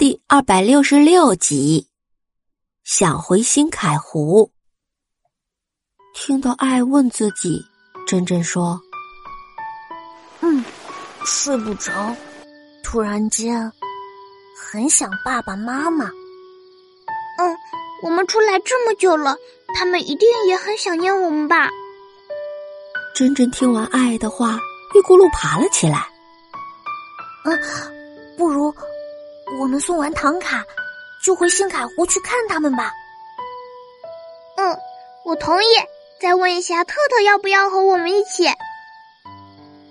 第二百六十六集，想回新凯湖。听到爱问自己，珍珍说：“嗯，睡不着，突然间很想爸爸妈妈。嗯，我们出来这么久了，他们一定也很想念我们吧？”珍珍听完爱的话，一咕噜爬了起来。嗯，不如我们送完唐卡，就回新卡湖去看他们吧。嗯，我同意。再问一下特特要不要和我们一起？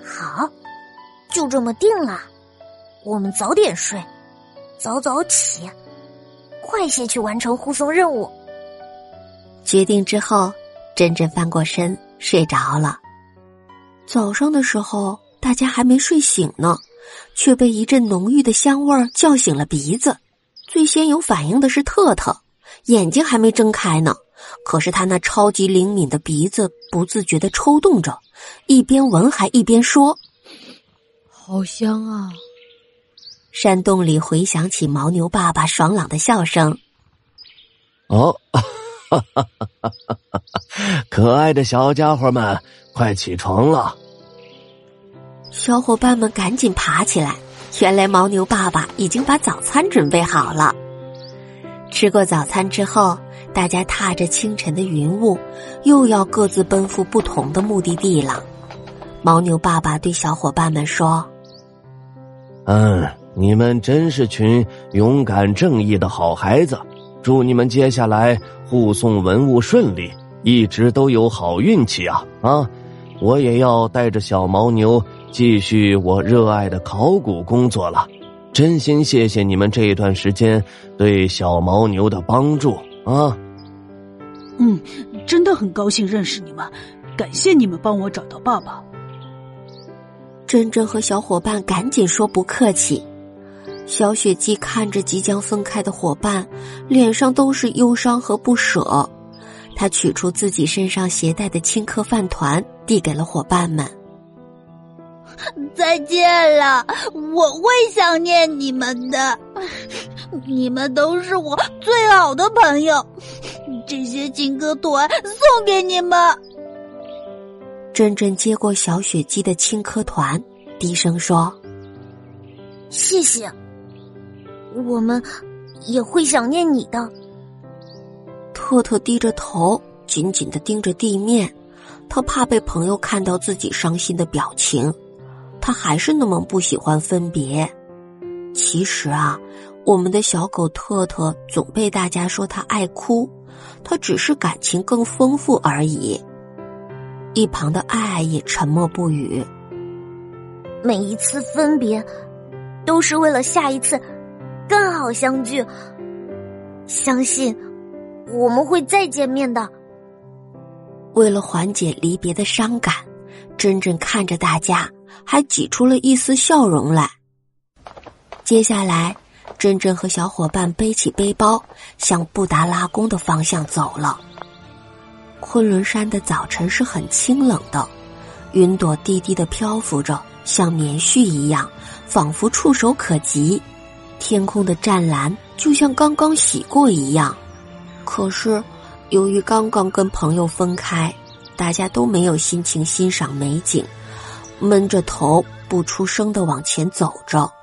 好，就这么定了。我们早点睡，早早起，快些去完成护送任务。决定之后，珍珍翻过身睡着了。早上的时候，大家还没睡醒呢。却被一阵浓郁的香味儿叫醒了鼻子。最先有反应的是特特，眼睛还没睁开呢，可是他那超级灵敏的鼻子不自觉的抽动着，一边闻还一边说：“好香啊！”山洞里回响起牦牛爸爸爽朗的笑声。哦，哈哈哈哈哈！可爱的小家伙们，快起床了。小伙伴们赶紧爬起来，原来牦牛爸爸已经把早餐准备好了。吃过早餐之后，大家踏着清晨的云雾，又要各自奔赴不同的目的地了。牦牛爸爸对小伙伴们说：“嗯，你们真是群勇敢正义的好孩子，祝你们接下来护送文物顺利，一直都有好运气啊！啊，我也要带着小牦牛。”继续我热爱的考古工作了，真心谢谢你们这一段时间对小牦牛的帮助啊！嗯，真的很高兴认识你们，感谢你们帮我找到爸爸。珍珍和小伙伴赶紧说不客气。小雪姬看着即将分开的伙伴，脸上都是忧伤和不舍。她取出自己身上携带的青稞饭团，递给了伙伴们。再见了，我会想念你们的。你们都是我最好的朋友，这些金歌团送给你们。珍珍接过小雪鸡的青稞团，低声说：“谢谢，我们也会想念你的。”特特低着头，紧紧的盯着地面，他怕被朋友看到自己伤心的表情。他还是那么不喜欢分别。其实啊，我们的小狗特特总被大家说他爱哭，他只是感情更丰富而已。一旁的爱爱也沉默不语。每一次分别，都是为了下一次更好相聚。相信我们会再见面的。为了缓解离别的伤感，珍珍看着大家。还挤出了一丝笑容来。接下来，珍珍和小伙伴背起背包，向布达拉宫的方向走了。昆仑山的早晨是很清冷的，云朵低低的漂浮着，像棉絮一样，仿佛触手可及。天空的湛蓝就像刚刚洗过一样。可是，由于刚刚跟朋友分开，大家都没有心情欣赏美景。闷着头不出声的往前走着。